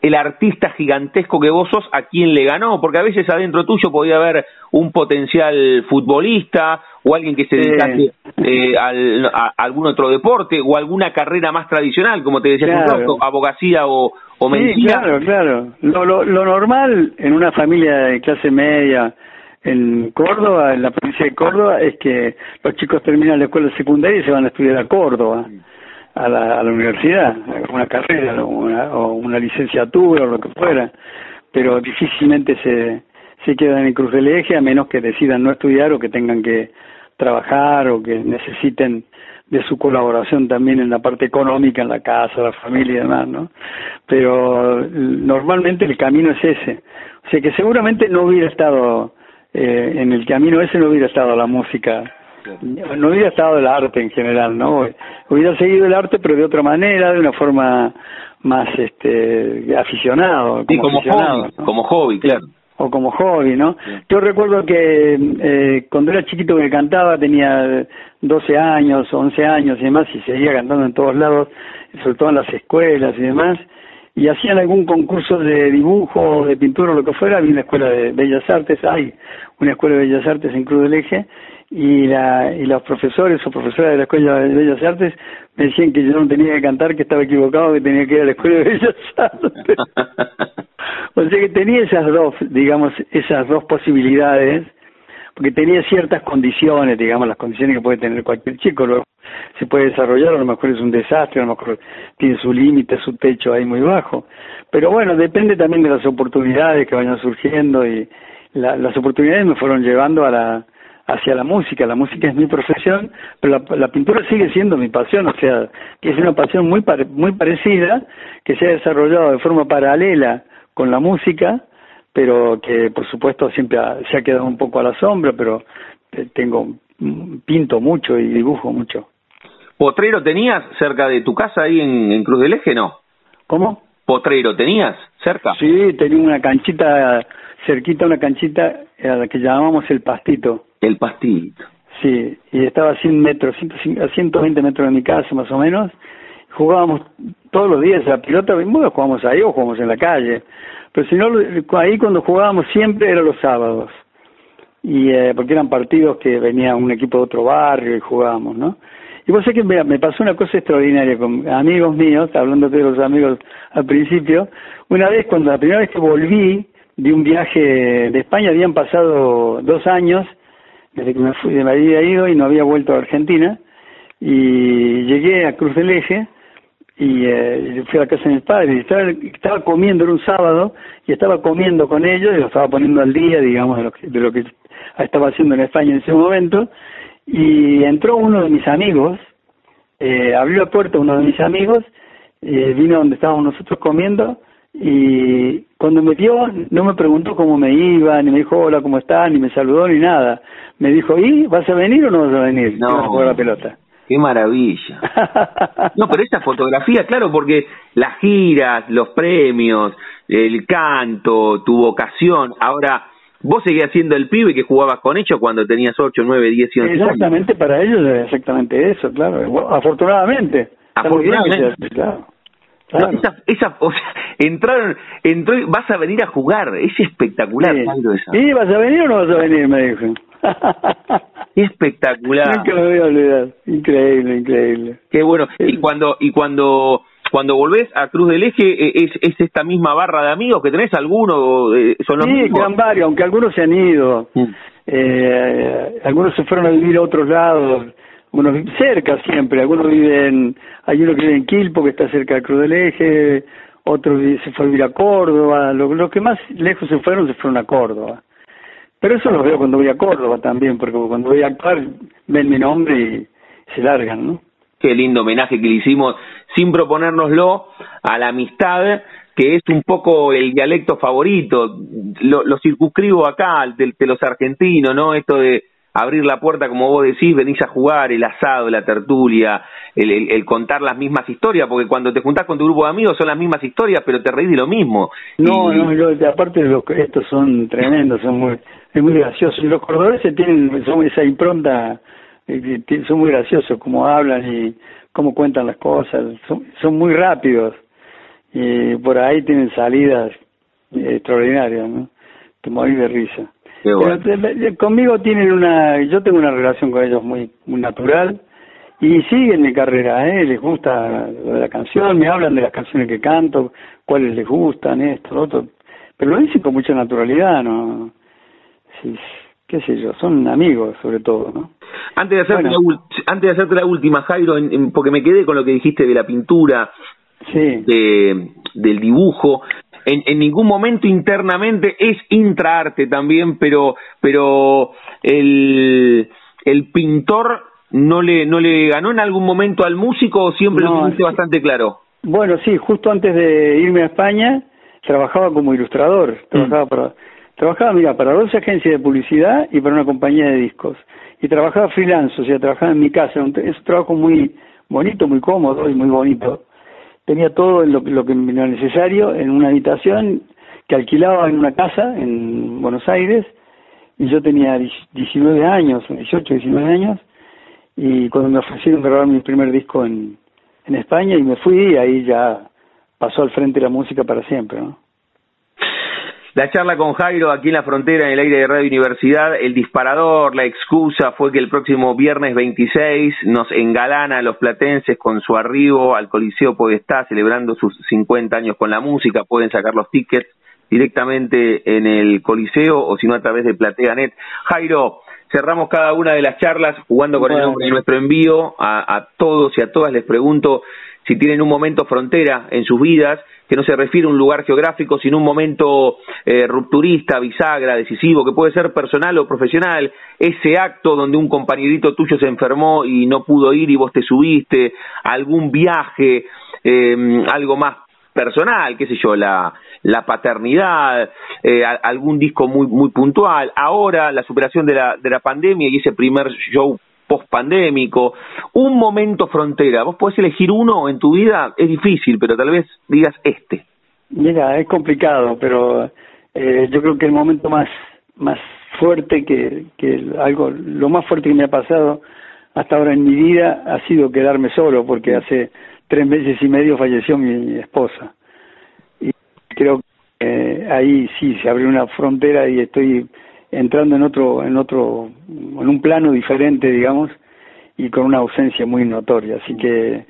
el artista gigantesco que vos sos, ¿a quién le ganó? Porque a veces adentro tuyo podía haber un potencial futbolista o alguien que se dedicase eh, al, a, algún otro deporte o alguna carrera más tradicional, como te decía claro. abogacía o, o medicina.
claro, claro. Lo, lo, lo normal en una familia de clase media en Córdoba, en la provincia de Córdoba, es que los chicos terminan la escuela secundaria y se van a estudiar a Córdoba a la, a la universidad, una carrera o una, licenciatura o lo que fuera, pero difícilmente se, se quedan en Cruz del Eje a menos que decidan no estudiar o que tengan que trabajar o que necesiten de su colaboración también en la parte económica, en la casa, la familia y demás, ¿no? Pero normalmente el camino es ese. O sea que seguramente no hubiera estado, eh, en el camino ese no hubiera estado la música no hubiera estado el arte en general, ¿no? Hubiera seguido el arte, pero de otra manera, de una forma más este aficionado.
Como, como hobby, como hobby, claro.
O como hobby, ¿no? Yo recuerdo que eh, cuando era chiquito que cantaba, tenía 12 años, 11 años y demás, y seguía cantando en todos lados, sobre todo en las escuelas y demás, y hacían algún concurso de dibujo, de pintura o lo que fuera, había una escuela de Bellas Artes, hay una escuela de Bellas Artes en Cruz del Eje, y, la, y los profesores o profesoras de la Escuela de Bellas Artes me decían que yo no tenía que cantar, que estaba equivocado, que tenía que ir a la Escuela de Bellas <laughs> Artes. o sea que tenía esas dos, digamos, esas dos posibilidades, porque tenía ciertas condiciones, digamos, las condiciones que puede tener cualquier chico. Luego se puede desarrollar, a lo mejor es un desastre, a lo mejor tiene su límite, su techo ahí muy bajo. Pero bueno, depende también de las oportunidades que vayan surgiendo y las oportunidades me fueron llevando a la hacia la música. La música es mi profesión, pero la, pintura sigue siendo mi pasión, o sea, que es una pasión muy, muy parecida, que se ha desarrollado de forma paralela con la música, pero que por supuesto siempre se ha quedado un poco a la sombra, pero eh, tengo pinto mucho y dibujo mucho.
¿Potrero tenías cerca de tu casa ahí en, Cruz del Eje, no?
¿Cómo?
¿Potrero tenías cerca?
Sí, tenía una canchita, cerquita una canchita a la que llamábamos el pastito.
El pastito.
Sí, y estaba a 100 metros, a 120 metros de mi casa más o menos. Jugábamos todos los días a la pelota, bueno, jugábamos ahí o jugábamos en la calle. Pero si no, ahí cuando jugábamos siempre era los sábados. Y eh, porque eran partidos que venía un equipo de otro barrio y jugábamos, ¿no? Y vos sé que me, pasó una cosa extraordinaria con amigos míos, hablando de los amigos al principio. Una vez, cuando la primera vez que volví de un viaje de España, habían pasado dos años desde que me fui, me había ido y no había vuelto a Argentina. Y llegué a Cruz del Eje y eh, fui a la casa de mis padres estaba comiendo, era un sábado, y estaba comiendo con ellos y lo estaba poniendo al día, digamos, de lo que, de lo que estaba haciendo en España en ese momento, y entró uno de mis amigos, eh, abrió la puerta uno de mis amigos, eh, vino donde estábamos nosotros comiendo, y cuando me vio no me preguntó cómo me iba, ni me dijo hola, ¿cómo estás? Ni me saludó, ni nada. Me dijo, ¿y vas a venir o no vas a venir?
No.
A jugar la pelota.
Qué maravilla. <laughs> No, pero esa fotografía, claro, porque las giras, los premios, el canto, tu vocación, ahora vos seguías siendo el pibe que jugabas con ellos cuando tenías 8, 9, 10 y 11
Exactamente, para ellos es exactamente eso, claro. afortunadamente.
Afortunadamente. claro. esa, esa, o sea, entraron, entró, vas a venir a jugar, es espectacular.
Sí. ¿vas a venir o no vas a venir? Me dijo. <laughs>
espectacular.
Nunca me voy a olvidar. Increíble, increíble.
Qué bueno. Y cuando, y cuando, cuando volvés a Cruz del Eje, eh, ¿es, es esta misma barra de amigos que tenés? ¿Alguno? Eh, ¿Son los
sí, quedan varios, aunque algunos se han ido. Mm. Eh, algunos se fueron a vivir a otros lados. Unos cerca siempre. Algunos viven, hay uno que vive en Quilpo, que está cerca de Cruz del Eje. Otro se fue a vivir a Córdoba. Los, que más lejos se fueron, se fueron a Córdoba. Pero eso lo veo cuando voy a Córdoba también, porque cuando voy a actuar ven mi nombre y se largan, ¿no?
Qué lindo homenaje que le hicimos sin proponérnoslo a la amistad, que es un poco el dialecto favorito. Lo, lo circunscribo acá, de, de los argentinos, ¿no? Esto de abrir la puerta, como vos decís, venís a jugar, el asado, la tertulia, el, el, contar las mismas historias, porque cuando te juntás con tu grupo de amigos son las mismas historias, pero te reís de lo mismo.
No, no, yo, aparte los, estos son tremendos, son muy, es muy graciosos. Y los cordobeses tienen son esa impronta, son muy graciosos, como hablan y cómo cuentan las cosas, son, son muy rápidos. Y por ahí tienen salidas extraordinarias, ¿no? Te morís de risa conmigo tienen una, yo tengo una relación con ellos muy, muy natural y siguen mi carrera, ¿eh? les gusta la canción, me hablan de las canciones que canto, cuáles les gustan, esto, lo otro, pero lo dicen con mucha naturalidad, ¿no? Sí, qué sé yo, son amigos sobre todo, ¿no?
Antes de hacerte, la, antes de hacerte la última, Jairo, porque me quedé con lo que dijiste de la pintura,
sí.
de, del dibujo, en, en ningún momento internamente es intraarte también, pero, pero el, el pintor no le, no le ganó en algún momento al músico o siempre lo tuviste bastante claro.
Bueno, sí, justo antes de irme a España trabajaba como ilustrador, mm. trabajaba para, trabajaba, mira, para dos agencias de publicidad y para una compañía de discos. Y trabajaba freelance, o sea, trabajaba en mi casa, es un trabajo muy bonito, muy cómodo y muy bonito tenía todo lo, lo que era necesario en una habitación que alquilaba en una casa en Buenos Aires y yo tenía 19 años, 18, 19 años y cuando me ofrecieron grabar mi primer disco en, en España y me fui y ahí ya pasó al frente la música para siempre, ¿no?
La charla con Jairo aquí en la frontera, en el aire de Radio Universidad, el disparador, la excusa fue que el próximo viernes 26 nos engalana a los platenses con su arribo al Coliseo Podestá, celebrando sus 50 años con la música. Pueden sacar los tickets directamente en el Coliseo o si no a través de PlateaNet. Jairo, cerramos cada una de las charlas jugando con el nombre de nuestro envío. A, todos y a todas les pregunto si tienen un momento frontera en sus vidas, que no se refiere a un lugar geográfico, sino un momento eh, rupturista, bisagra, decisivo, que puede ser personal o profesional, ese acto donde un compañerito tuyo se enfermó y no pudo ir y vos te subiste, algún viaje, eh, algo más personal, qué sé yo, la, la paternidad, eh, algún disco muy, muy puntual, ahora la superación de la, de la pandemia y ese primer show post-pandémico, un momento frontera. ¿Vos podés elegir uno en tu vida? Es difícil, pero tal vez digas este.
Mira, es complicado, pero eh, yo creo que el momento más, más fuerte que, que algo, lo más fuerte que me ha pasado hasta ahora en mi vida ha sido quedarme solo, porque hace tres meses y medio falleció mi esposa. Y creo que eh, ahí sí se abrió una frontera y estoy entrando en otro, en otro, en un plano diferente, digamos, y con una ausencia muy notoria. Así que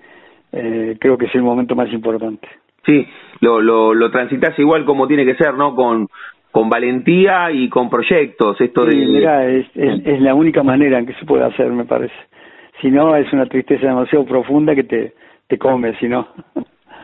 eh, creo que es el momento más importante.
Sí, lo, lo, lo transitas igual como tiene que ser, ¿no? Con, con valentía y con proyectos. Esto
sí, de... es, es, es, la única manera en que se puede hacer, me parece. Si no, es una tristeza demasiado profunda que te, te come, si no.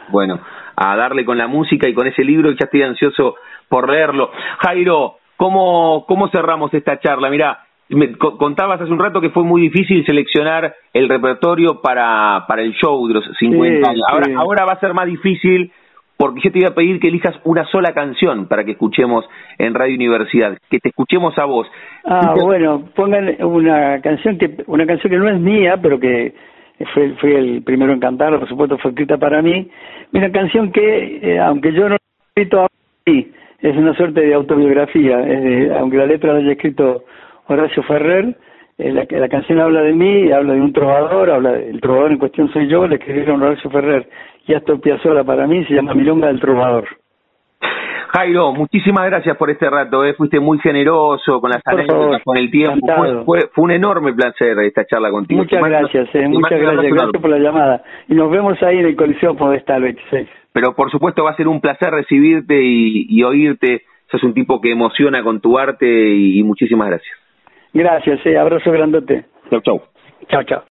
Bueno, a darle con la música y con ese libro, ya estoy ansioso por leerlo. Jairo, ¿cómo, cómo cerramos esta charla? Mira, me contabas hace un rato que fue muy difícil seleccionar el repertorio para, para el show de los 50 años. Ahora, ahora va a ser más difícil porque yo te iba a pedir que elijas una sola canción para que escuchemos en Radio Universidad, que te escuchemos a vos.
Ah, <laughs> bueno, pongan una canción que una canción que no es mía, pero que fue, fui el primero en cantarla, por supuesto fue escrita para mí. Una canción que, eh, aunque yo no la he escrito sí, es una suerte de autobiografía, aunque la letra la haya escrito Horacio Ferrer, eh, la, la, canción habla de mí, habla de un trovador, habla del trovador en cuestión soy yo, le escribieron Horacio Ferrer y Astor Piazzolla para mí, se llama Milonga del Trovador.
Jairo, muchísimas gracias por este rato, eh. fuiste muy generoso con las anécdotas, con el tiempo. Fue, fue, un enorme placer esta charla contigo.
Muchas gracias, eh, muchas gracias, gracias por la llamada. Y nos vemos ahí en el Coliseo Podestal el 26.
Pero por supuesto va a ser un placer recibirte y, y oírte. Sos un tipo que emociona con tu arte y, y muchísimas gracias.
Gracias, eh, abrazo grandote.
Chau, chau.
Chao, chao.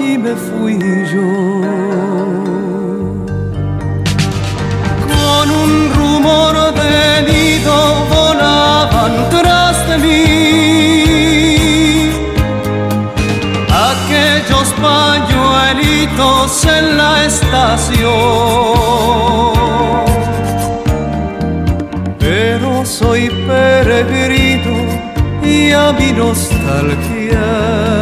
y me fui yo. Con un rumor de nido volaban tras de mí aquellos pañuelitos en la estación. Pero soy peregrino y a mi nostalgia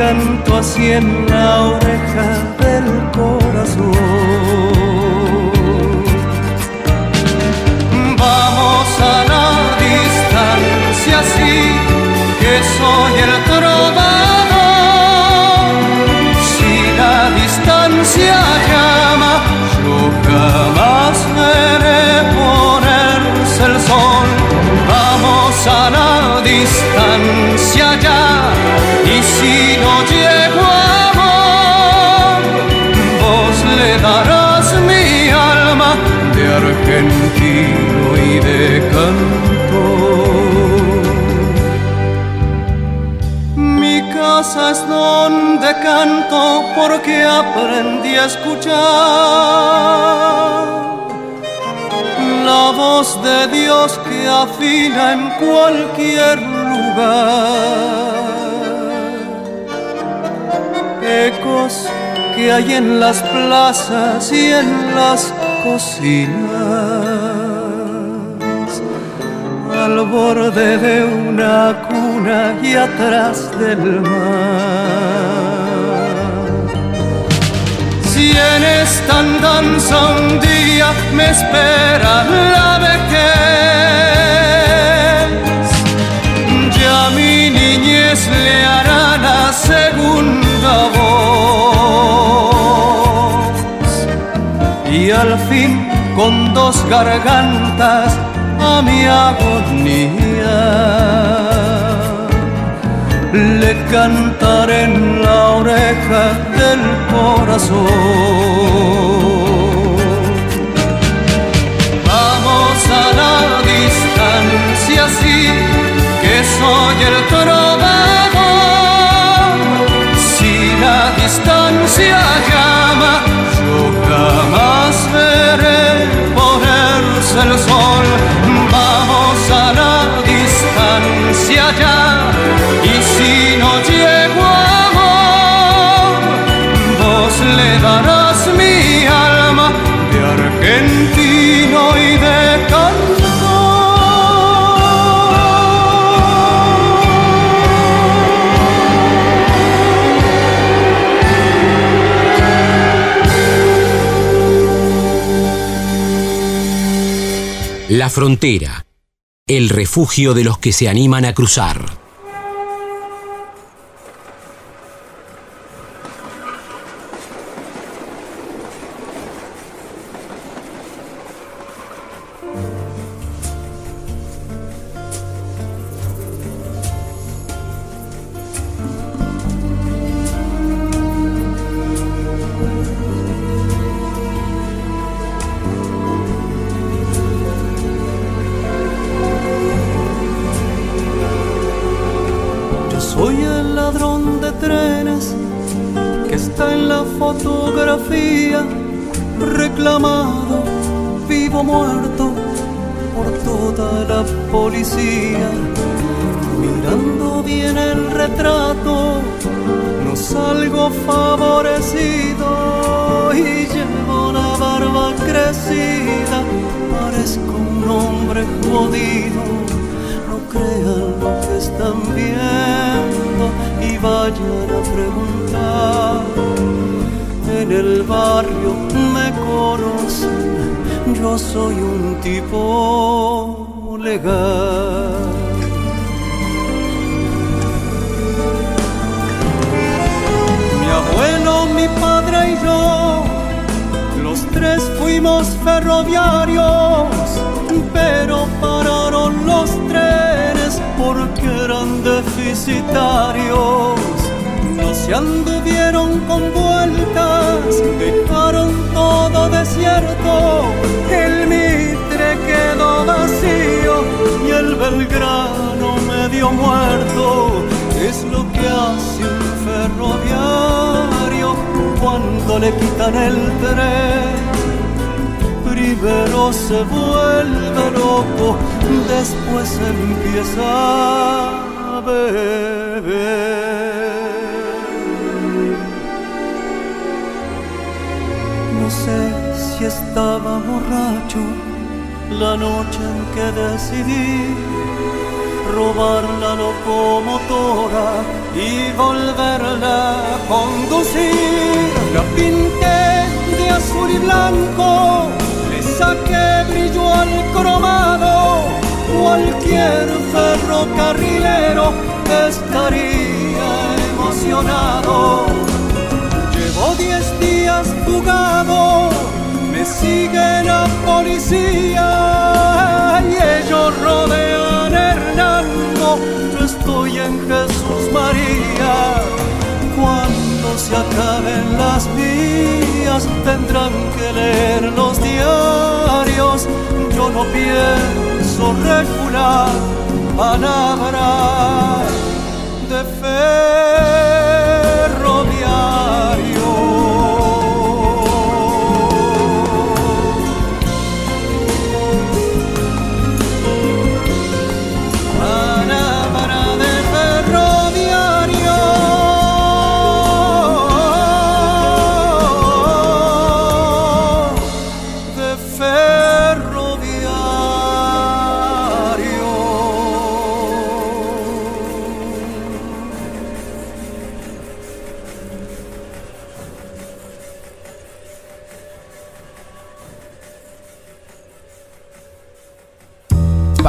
canto así en la oreja del corazón. Canto porque aprendí a escuchar la voz de Dios que afina en cualquier lugar ecos que hay en las plazas y en las cocinas. al borde de una cuna y atrás del mar. Si en esta andanza un día me espera la vejez, ya mi niñez le hará la segunda voz. Y al fin con dos gargantas a mi agonía. Le cantaré en la oreja del corazón. Vamos a la distancia, sí, que soy el trovador. La
frontera, el refugio de los que se animan a cruzar.
Parezco un hombre jodido no crean lo que están viendo y vayan a preguntar. En el barrio me conocen, yo soy un tipo legal. Mi abuelo, mi padre y yo, fuimos ferroviarios, pero pararon los trenes porque eran deficitarios. No se anduvieron con vueltas, dejaron todo desierto. El Mitre quedó vacío y el Belgrano medio muerto. Es lo que hace un ferroviario cuando le quitan el tren primero se vuelve loco, después empieza a beber. No sé si estaba borracho la noche en que decidí robar la locomotora y volverla a conducir. La pinté de azul y blanco le saqué brillo al cromado, cualquier ferrocarrilero estaría emocionado. Llevo diez días fugado, me sigue la policía y ellos rodean Hernando, yo estoy en Jesús María. Cuando se acaben las tendrán que leer los diarios. Yo no pienso recular palabras de ferroviario.